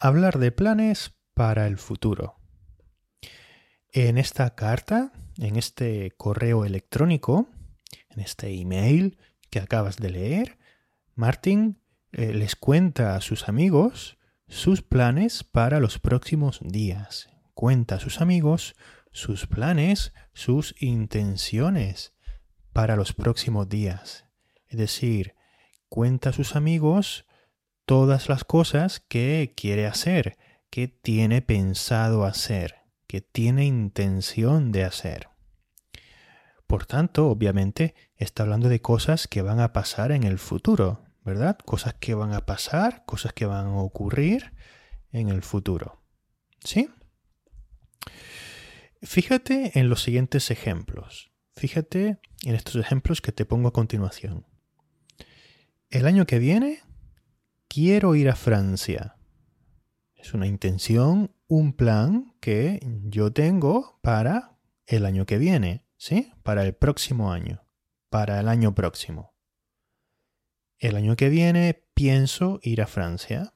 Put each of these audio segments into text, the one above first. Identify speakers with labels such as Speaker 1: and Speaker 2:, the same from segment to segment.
Speaker 1: Hablar de planes para el futuro. En esta carta, en este correo electrónico, en este email que acabas de leer, Martin eh, les cuenta a sus amigos sus planes para los próximos días. Cuenta a sus amigos sus planes, sus intenciones para los próximos días. Es decir, cuenta a sus amigos todas las cosas que quiere hacer, que tiene pensado hacer, que tiene intención de hacer. Por tanto, obviamente, está hablando de cosas que van a pasar en el futuro, ¿verdad? Cosas que van a pasar, cosas que van a ocurrir en el futuro. ¿Sí? Fíjate en los siguientes ejemplos. Fíjate en estos ejemplos que te pongo a continuación. El año que viene quiero ir a Francia. Es una intención, un plan que yo tengo para el año que viene, ¿sí? Para el próximo año, para el año próximo. El año que viene pienso ir a Francia.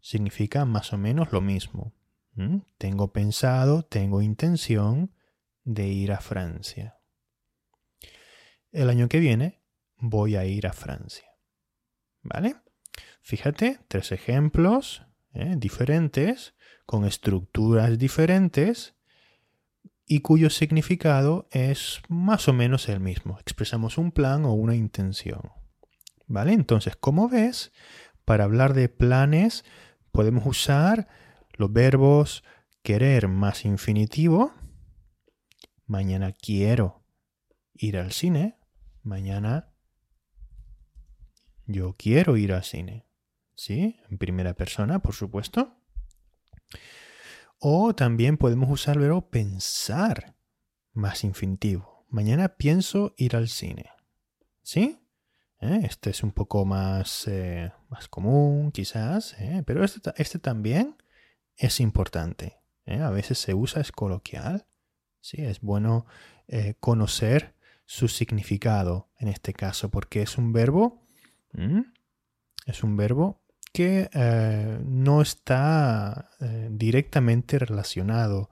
Speaker 1: Significa más o menos lo mismo. Tengo pensado, tengo intención de ir a Francia. El año que viene voy a ir a Francia. ¿Vale? Fíjate, tres ejemplos ¿eh? diferentes, con estructuras diferentes y cuyo significado es más o menos el mismo. Expresamos un plan o una intención. ¿Vale? Entonces, como ves, para hablar de planes podemos usar los verbos querer más infinitivo. Mañana quiero ir al cine. Mañana yo quiero ir al cine. ¿Sí? En primera persona, por supuesto. O también podemos usar el verbo pensar más infinitivo. Mañana pienso ir al cine. ¿Sí? ¿Eh? Este es un poco más, eh, más común, quizás, ¿eh? pero este, este, también es importante. A veces se usa, es coloquial. ¿sí? Es bueno conocer su significado en este caso, porque es un verbo, es un verbo que eh, no está directamente relacionado,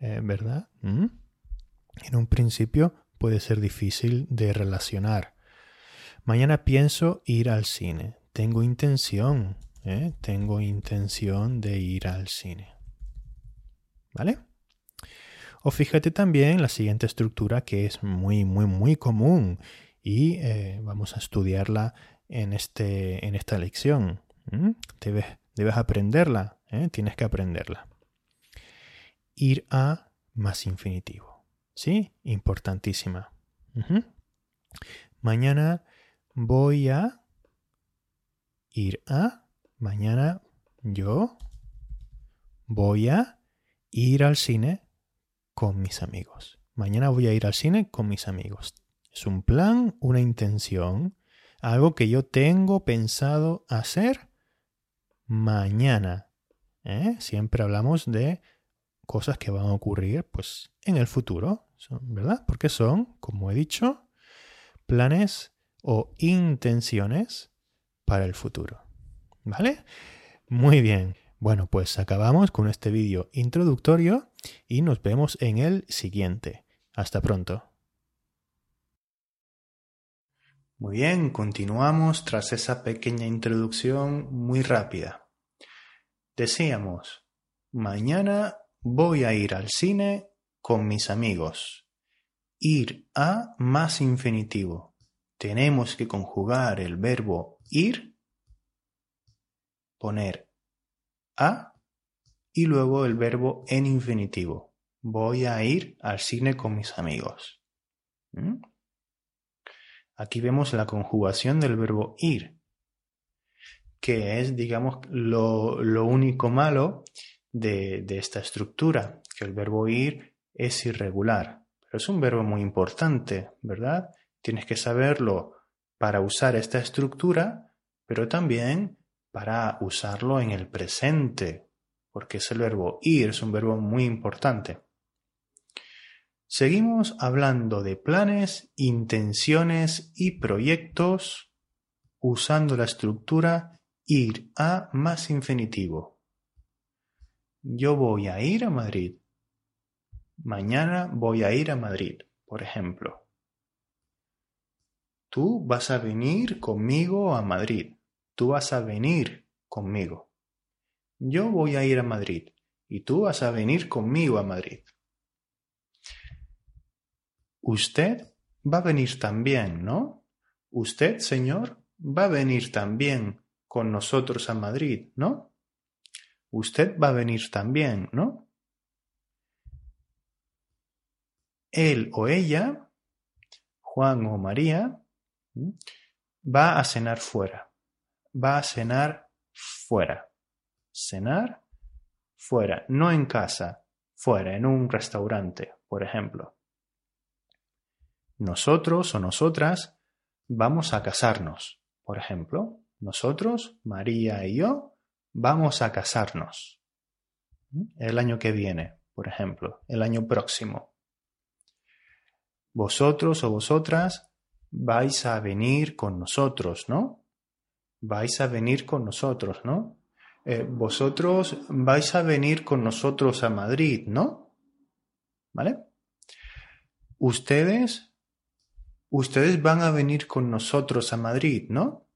Speaker 1: ¿verdad? En un principio puede ser difícil de relacionar. Mañana pienso ir al cine. Tengo intención ¿eh? Tengo intención de ir al cine. ¿Vale? O fíjate también la siguiente estructura que es muy, muy, muy común y eh, vamos a estudiarla en, este, en esta lección. Debes, debes, aprenderla, ¿eh? tienes que aprenderla. Ir a más infinitivo. ¿Sí? Importantísima. Mañana voy a ir a mañana yo voy a ir al cine con mis amigos. Mañana voy a ir al cine con mis amigos. Es un plan, una intención, algo que yo tengo pensado hacer mañana. ¿eh? Siempre hablamos de cosas que van a ocurrir pues, en el futuro, ¿verdad? Porque son, como he dicho, planes o intenciones para el futuro. ¿Vale? Muy bien. Bueno, pues acabamos con este vídeo introductorio y nos vemos en el siguiente. Hasta pronto. Muy bien, continuamos tras esa pequeña introducción muy rápida. Decíamos, mañana voy a ir al cine con mis amigos. Ir a más infinitivo. Tenemos que conjugar el verbo ir poner a y luego el verbo en infinitivo. Voy a ir al cine con mis amigos. ¿Mm? Aquí vemos la conjugación del verbo ir. Que es, digamos, lo, lo único malo de, de esta estructura, que el verbo ir es irregular, pero es un verbo muy importante, ¿verdad? Tienes que saberlo para usar esta estructura, pero también para usarlo en el presente, porque es el verbo ir, es un verbo muy importante. Seguimos hablando de planes, intenciones y proyectos usando la estructura ir a más infinitivo. Yo voy a ir a Madrid. Mañana voy a ir a Madrid, por ejemplo. Tú vas a venir conmigo a Madrid. Tú vas a venir conmigo. Yo voy a ir a Madrid y tú vas a venir conmigo a Madrid. Usted va a venir también, ¿no? Usted, señor, va a venir también con nosotros a Madrid, ¿no? Usted va a venir también, ¿no? Él o ella, Juan o María, va a cenar fuera. Va a cenar fuera. Cenar fuera, no en casa, fuera, en un restaurante, por ejemplo. Nosotros o nosotras vamos a casarnos, por ejemplo. Nosotros, María y yo, vamos a casarnos. El año que viene, por ejemplo, el año próximo. Vosotros o vosotras vais a venir con nosotros, ¿no? Vais a venir con nosotros, ¿no? Eh, vosotros vais a venir con nosotros a Madrid, ¿no? ¿Vale? Ustedes ustedes van a venir con nosotros a Madrid, ¿no?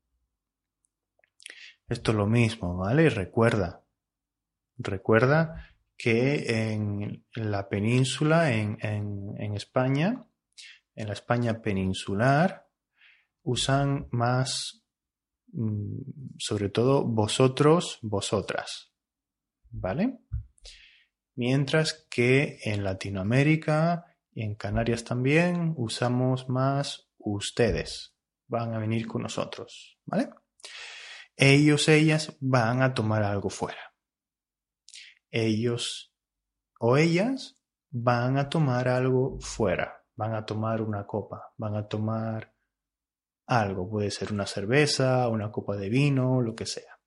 Speaker 1: Esto es lo mismo, ¿vale? Recuerda, recuerda que en la península, en, en, España, en la España peninsular, usan más, mm, sobre todo, vosotros, vosotras, ¿vale? Mientras que en Latinoamérica en Canarias también usamos más ustedes. Van a venir con nosotros, ¿vale? Ellos, ellas van a tomar algo fuera. Ellos o ellas van a tomar algo fuera. Van a tomar una copa, van a tomar algo. Puede ser una cerveza, una copa de vino, lo que sea.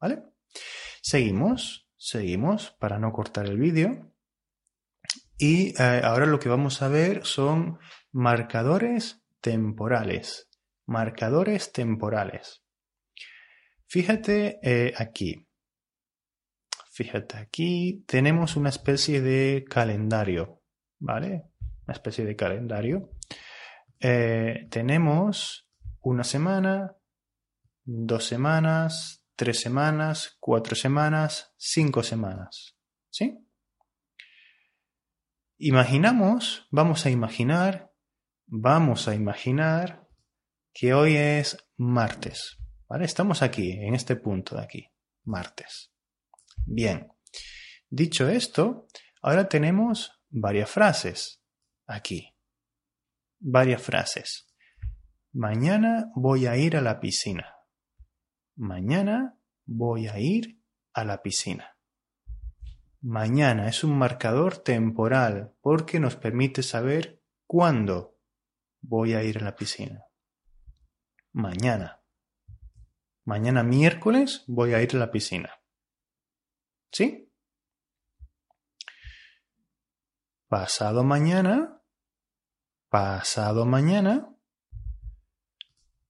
Speaker 1: ¿Vale? Seguimos, seguimos para no cortar el vídeo. Y eh, ahora lo que vamos a ver son marcadores temporales. Marcadores temporales. Fíjate eh, aquí. Fíjate aquí. Tenemos una especie de calendario. ¿Vale? Una especie de calendario. Eh, tenemos una semana, dos semanas, tres semanas, cuatro semanas, cinco semanas. ¿Sí? Imaginamos, vamos a imaginar, vamos a imaginar que hoy es martes. Estamos aquí, en este punto de aquí, martes. Bien. Dicho esto, ahora tenemos varias frases aquí. Varias frases. Mañana voy a ir a la piscina. Mañana voy a ir a la piscina. Mañana es un marcador temporal porque nos permite saber cuándo voy a ir a la piscina. Mañana. Mañana miércoles voy a ir a la piscina. ¿Sí? Pasado mañana. Pasado mañana.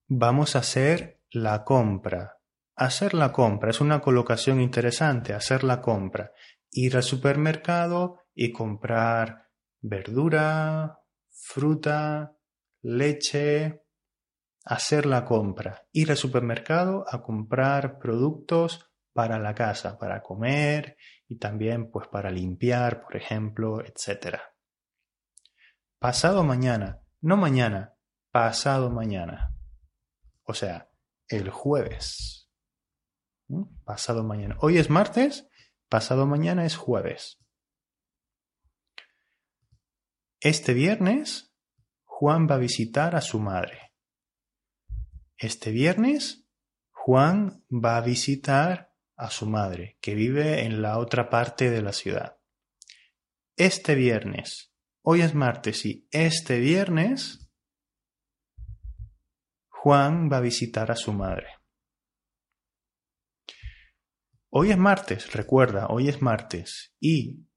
Speaker 1: Vamos a hacer la compra. Hacer la compra es una colocación interesante, hacer la compra ir al supermercado y comprar verdura, fruta, leche, hacer la compra, ir al supermercado a comprar productos para la casa, para comer y también pues para limpiar, por ejemplo, etc. Pasado mañana, no mañana, pasado mañana. O sea, el jueves. ¿Mm? Pasado mañana. Hoy es martes, Pasado mañana es jueves. Este viernes, Juan va a visitar a su madre. Este viernes, Juan va a visitar a su madre, que vive en la otra parte de la ciudad. Este viernes, hoy es martes y este viernes, Juan va a visitar a su madre. Hoy es martes, recuerda, hoy es martes. Y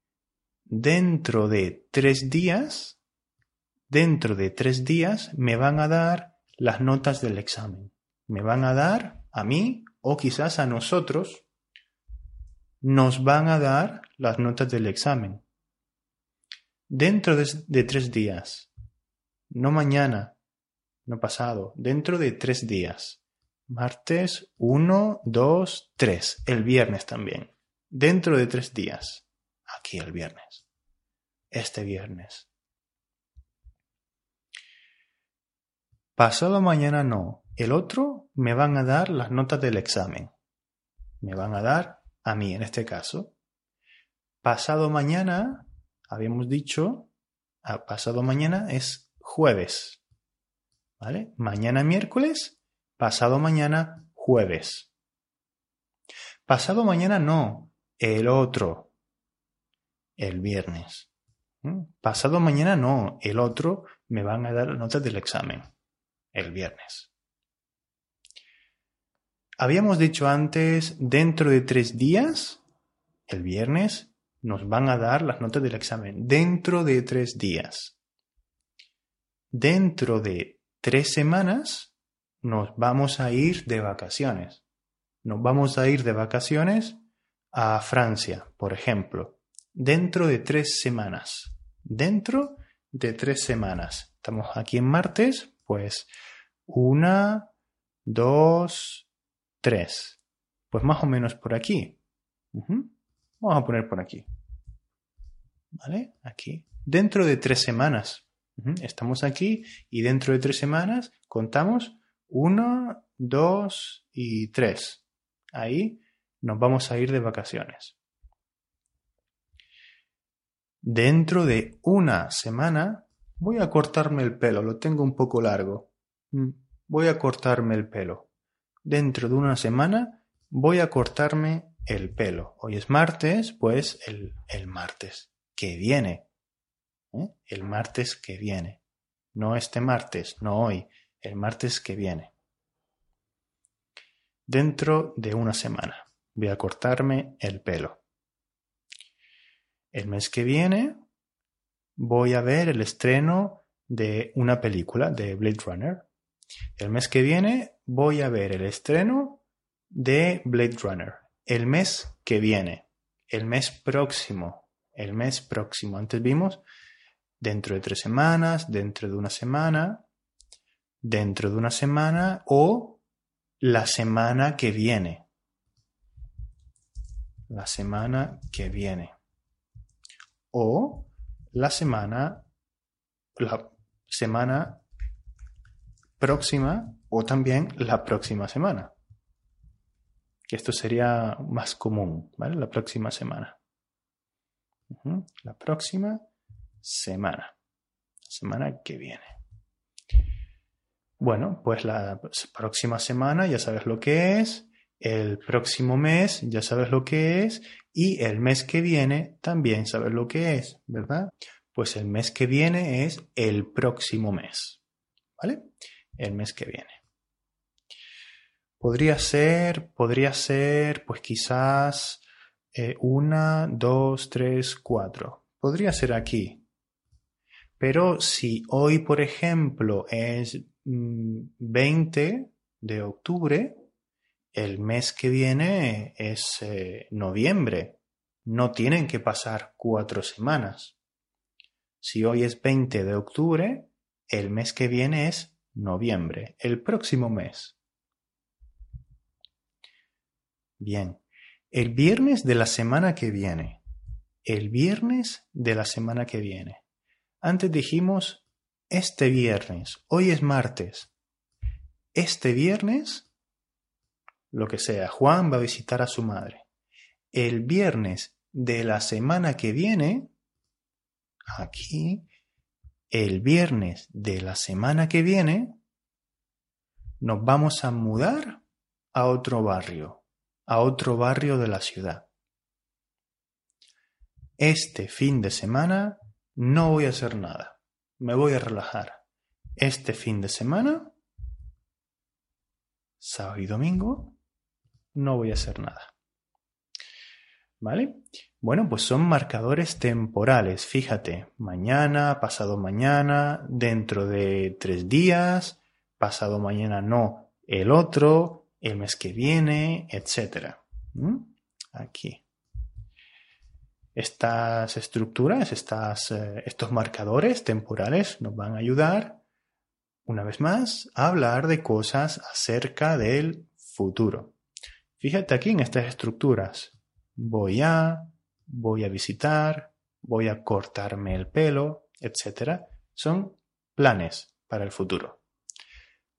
Speaker 1: dentro de tres días, dentro de tres días me van a dar las notas del examen. Me van a dar a mí o quizás a nosotros, nos van a dar las notas del examen. Dentro de, tres días, no mañana, no pasado, dentro de tres días. Martes 1, 2, 3. El viernes también. Dentro de tres días. Aquí el viernes. Este viernes. Pasado mañana no. El otro me van a dar las notas del examen. Me van a dar a mí en este caso. Pasado mañana, habíamos dicho, pasado mañana es jueves. ¿Vale? Mañana miércoles, pasado mañana jueves. Pasado mañana no, el otro, el viernes. ¿Mm? Pasado mañana no, el otro me van a dar las notas del examen el viernes. Habíamos dicho antes, dentro de tres días, el viernes, nos van a dar las notas del examen. Dentro de tres días. Dentro de tres semanas, nos vamos a ir de vacaciones. Nos vamos a ir de vacaciones a Francia, por ejemplo. Dentro de tres semanas. Dentro de tres semanas. Estamos aquí en martes, pues una, dos, tres. Pues más o menos por aquí. Vamos a poner por aquí. ¿Vale? Aquí. Dentro de tres semanas. Estamos aquí y dentro de tres semanas contamos una, dos y tres. Ahí nos vamos a ir de vacaciones. Dentro de una semana voy a cortarme el pelo, lo tengo un poco largo. Mm, voy a cortarme el pelo. Dentro de una semana voy a cortarme el pelo. Hoy es martes, pues el, el martes que viene. ¿eh? El martes que viene. No este martes, no hoy, el martes que viene. Dentro de una semana voy a cortarme el pelo. El mes que viene voy a ver el estreno de una película de Blade Runner. El mes que viene voy a ver el estreno de Blade Runner. El mes que viene. El mes próximo. El mes próximo. Antes vimos dentro de tres semanas, dentro de una semana, dentro de una semana o la semana que viene. La semana que viene. O la semana, la semana próxima o también la próxima semana. Que esto sería más común, ¿vale? La próxima semana. La próxima semana. Semana que viene. Bueno, pues la próxima semana ya sabes lo que es. El próximo mes ya sabes lo que es. Y el mes que viene también sabes lo que es, ¿verdad? Pues el mes que viene es el próximo mes. ¿Vale? El mes que viene. Podría ser, podría ser, pues quizás eh, una, dos, tres, cuatro. Podría ser aquí. Pero si hoy, por ejemplo, es 20 mm, de octubre, el mes que viene es eh, noviembre. No tienen que pasar cuatro semanas. Si hoy es 20 de octubre, el mes que viene es noviembre, el próximo mes. Bien, el viernes de la semana que viene. El viernes de la semana que viene. Antes dijimos este viernes, hoy es martes. Este viernes, lo que sea, Juan va a visitar a su madre. El viernes de la semana que viene, aquí, el viernes de la semana que viene nos vamos a mudar a otro barrio, a otro barrio de la ciudad. Este fin de semana no voy a hacer nada. Me voy a relajar. Este fin de semana, sábado y domingo, no voy a hacer nada. ¿Vale? Bueno, pues son marcadores temporales. Fíjate, mañana, pasado mañana, dentro de tres días, pasado mañana no, el otro, el mes que viene, etc. Aquí. Estas estructuras, estas, eh, estos marcadores temporales nos van a ayudar, una vez más, a hablar de cosas acerca del futuro. Fíjate aquí en estas estructuras. Voy a, voy a visitar, voy a cortarme el pelo, etc. Son planes para el futuro.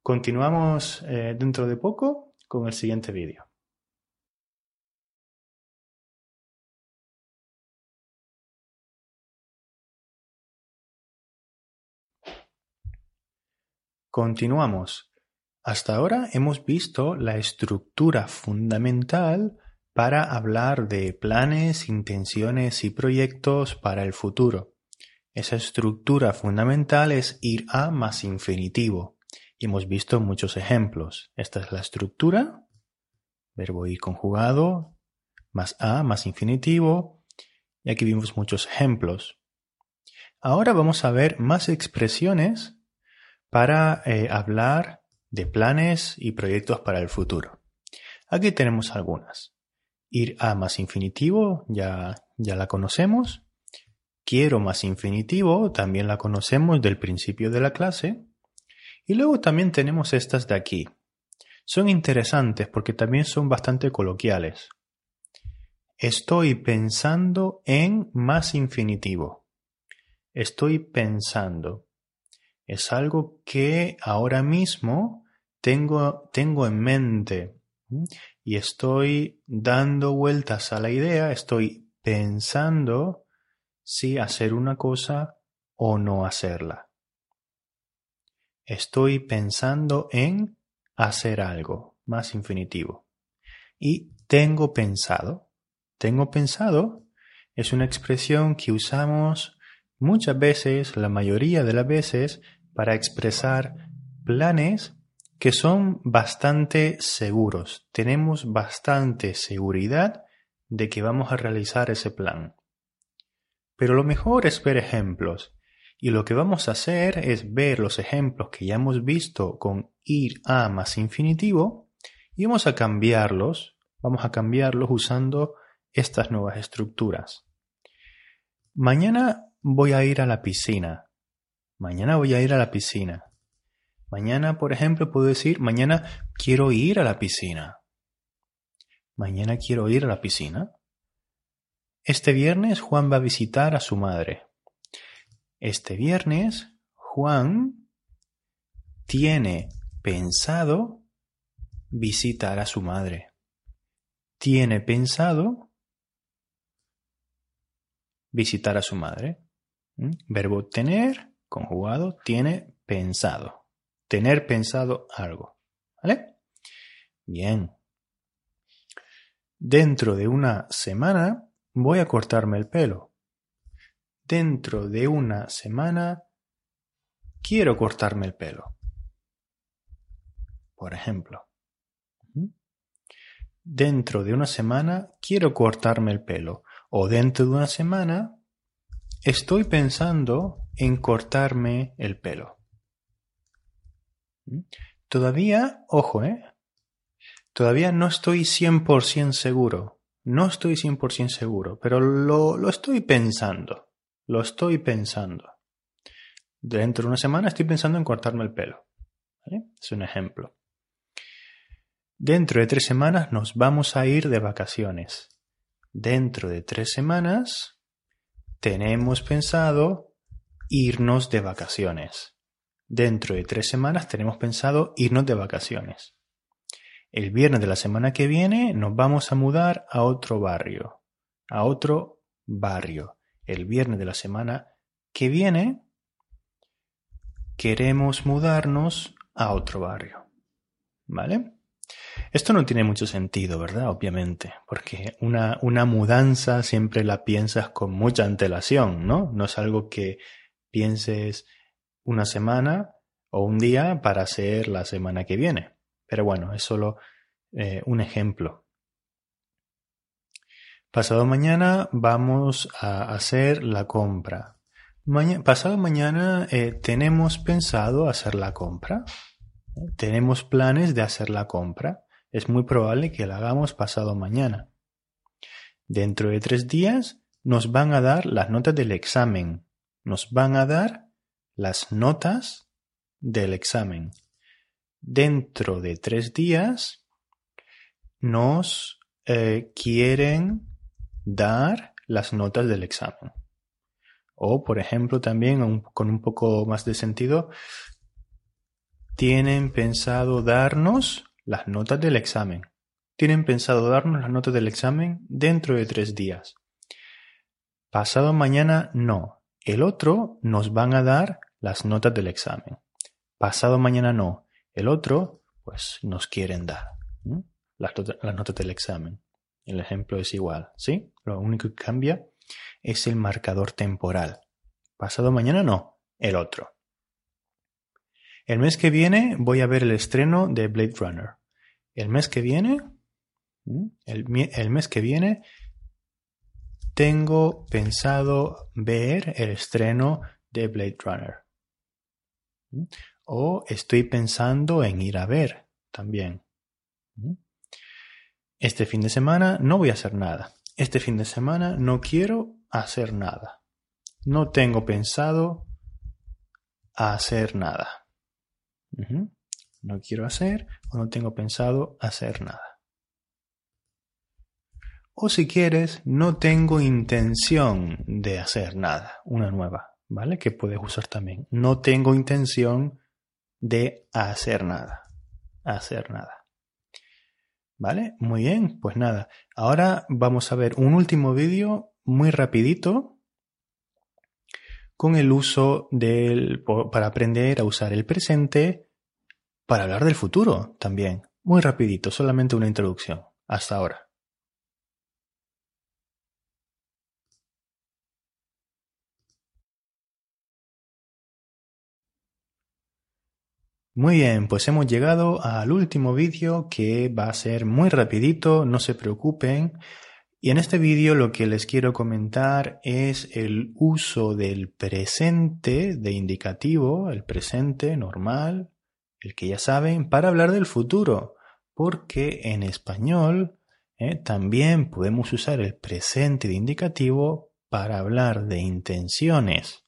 Speaker 1: Continuamos eh, dentro de poco con el siguiente vídeo. Continuamos. Hasta ahora hemos visto la estructura fundamental para hablar de planes, intenciones y proyectos para el futuro. Esa estructura fundamental es ir a más infinitivo. Y hemos visto muchos ejemplos. Esta es la estructura, verbo ir conjugado, más a, más infinitivo. Y aquí vimos muchos ejemplos. Ahora vamos a ver más expresiones para eh, hablar de planes y proyectos para el futuro. Aquí tenemos algunas. Ir a más infinitivo, ya, ya la conocemos. Quiero más infinitivo, también la conocemos del principio de la clase. Y luego también tenemos estas de aquí. Son interesantes porque también son bastante coloquiales. Estoy pensando en más infinitivo. Estoy pensando es algo que ahora mismo tengo, tengo en mente y estoy dando vueltas a la idea, estoy pensando si hacer una cosa o no hacerla. Estoy pensando en hacer algo, más infinitivo. Y tengo pensado. Tengo pensado es una expresión que usamos muchas veces, la mayoría de las veces, para expresar planes que son bastante seguros. Tenemos bastante seguridad de que vamos a realizar ese plan. Pero lo mejor es ver ejemplos. Y lo que vamos a hacer es ver los ejemplos que ya hemos visto con ir a más infinitivo y vamos a cambiarlos, vamos a cambiarlos usando estas nuevas estructuras. Mañana voy a ir a la piscina. Mañana voy a ir a la piscina. Mañana, por ejemplo, puedo decir, mañana quiero ir a la piscina. Mañana quiero ir a la piscina. Este viernes Juan va a visitar a su madre. Este viernes Juan tiene pensado visitar a su madre. Tiene pensado visitar a su madre. ¿Mm? Verbo tener conjugado tiene pensado. Tener pensado algo. ¿Vale? Bien. Dentro de una semana voy a cortarme el pelo. Dentro de una semana quiero cortarme el pelo. Por ejemplo. Dentro de una semana quiero cortarme el pelo. O dentro de una semana Estoy pensando en cortarme el pelo. Todavía, ojo, ¿eh? Todavía no estoy 100% seguro. No estoy 100% seguro, pero lo, lo estoy pensando. Lo estoy pensando. Dentro de una semana estoy pensando en cortarme el pelo. Es un ejemplo. Dentro de tres semanas nos vamos a ir de vacaciones. Dentro de tres semanas tenemos pensado irnos de vacaciones. Dentro de tres semanas tenemos pensado irnos de vacaciones. El viernes de la semana que viene nos vamos a mudar a otro barrio. A otro barrio. El viernes de la semana que viene queremos mudarnos a otro barrio. ¿Vale? Esto no tiene mucho sentido, ¿verdad? Obviamente, porque una, una mudanza siempre la piensas con mucha antelación, ¿no? No es algo que pienses una semana o un día para hacer la semana que viene. Pero bueno, es solo eh, un ejemplo. Pasado mañana vamos a hacer la compra. pasado mañana eh, tenemos pensado hacer la compra. Tenemos planes de hacer la compra. Es muy probable que la hagamos pasado mañana. Dentro de tres días nos van a dar las notas del examen. Nos van a dar las notas del examen. Dentro de tres días nos eh, quieren dar las notas del examen. O, por ejemplo, también con un poco más de sentido, tienen pensado darnos las notas del examen. Tienen pensado darnos las notas del examen dentro de tres días. Pasado mañana no. El otro nos van a dar las notas del examen. Pasado mañana no. El otro, pues nos quieren dar las, notas del examen. El ejemplo es igual, ¿sí? Lo único que cambia es el marcador temporal. Pasado mañana no, el otro. El mes que viene voy a ver el estreno de Blade Runner. El mes que viene, el mes que viene, tengo pensado ver el estreno de Blade Runner. O estoy pensando en ir a ver también. Este fin de semana no voy a hacer nada. Este fin de semana no quiero hacer nada. No tengo pensado hacer nada. No quiero hacer o no tengo pensado hacer nada. O si quieres, no tengo intención de hacer nada. Una nueva, ¿vale? Que puedes usar también. No tengo intención de hacer nada. Hacer nada. ¿Vale? Muy bien, pues nada. Ahora vamos a ver un último vídeo muy rapidito con el uso del para aprender a usar el presente para hablar del futuro también. Muy rapidito, solamente una introducción. Hasta ahora. Muy bien, pues hemos llegado al último vídeo que va a ser muy rapidito, no se preocupen. Y en este vídeo lo que les quiero comentar es el uso del presente de indicativo, el presente normal, el que ya saben, para hablar del futuro. Porque en español eh, también podemos usar el presente de indicativo para hablar de intenciones,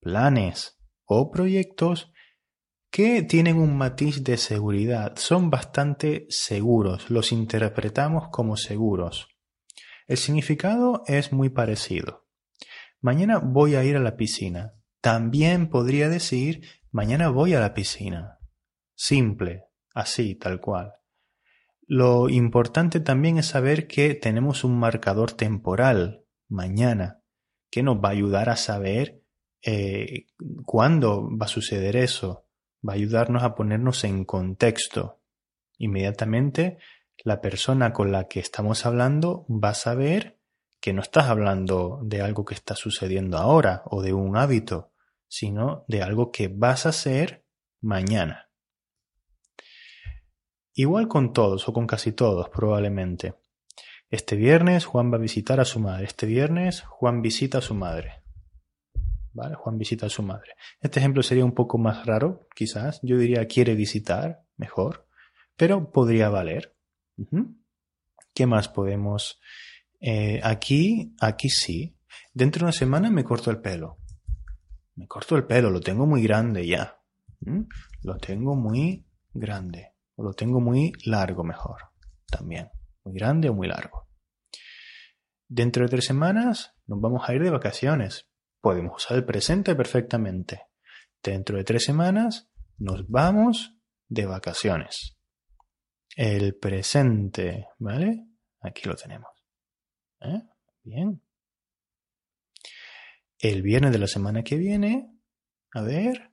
Speaker 1: planes o proyectos que tienen un matiz de seguridad, son bastante seguros, los interpretamos como seguros. El significado es muy parecido. Mañana voy a ir a la piscina. También podría decir mañana voy a la piscina. Simple, así, tal cual. Lo importante también es saber que tenemos un marcador temporal, mañana, que nos va a ayudar a saber eh, cuándo va a suceder eso va a ayudarnos a ponernos en contexto. Inmediatamente la persona con la que estamos hablando va a saber que no estás hablando de algo que está sucediendo ahora o de un hábito, sino de algo que vas a hacer mañana. Igual con todos o con casi todos probablemente. Este viernes Juan va a visitar a su madre. Este viernes Juan visita a su madre. Juan visita a su madre. Este ejemplo sería un poco más raro, quizás. Yo diría quiere visitar, mejor, pero podría valer. ¿Qué más podemos? Eh, aquí, aquí sí. Dentro de una semana me corto el pelo. Me corto el pelo, lo tengo muy grande ya. Lo tengo muy grande. O lo tengo muy largo mejor. También. Muy grande o muy largo. Dentro de tres semanas nos vamos a ir de vacaciones podemos usar el presente perfectamente. Dentro de tres semanas nos vamos de vacaciones. El presente, ¿vale? Aquí lo tenemos. ¿Eh? Bien. El viernes de la semana que viene, a ver,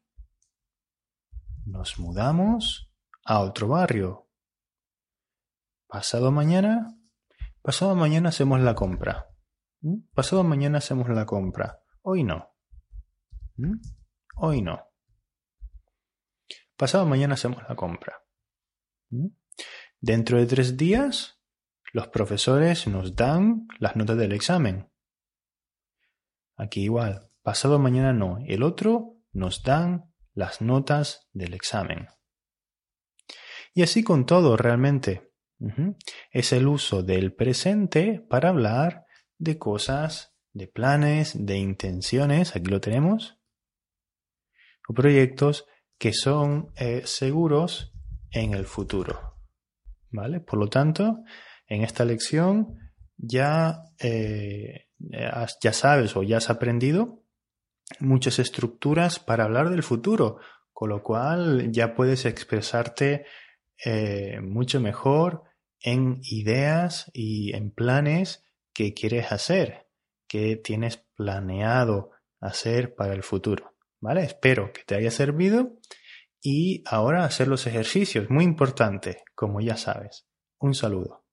Speaker 1: nos mudamos a otro barrio. pasado mañana, pasado mañana hacemos la compra. ¿Mm? Pasado mañana hacemos la compra. Hoy no. ¿Mm? Hoy no. Pasado mañana hacemos la compra. ¿Mm? Dentro de tres días, los profesores nos dan las notas del examen. Aquí igual, pasado mañana no. El otro nos dan las notas del examen. Y así con todo realmente. Es el uso del presente para hablar de cosas, de planes, de intenciones, aquí lo tenemos, o proyectos que son eh, seguros en el futuro. ¿Vale? Por lo tanto, en esta lección ya, eh, ya sabes o ya has aprendido muchas estructuras para hablar del futuro, con lo cual ya puedes expresarte eh, mucho mejor en ideas y en planes que quieres hacer, que tienes planeado hacer para el futuro. ¿Vale? Espero que te haya servido y ahora hacer los ejercicios, muy importante, como ya sabes. Un saludo.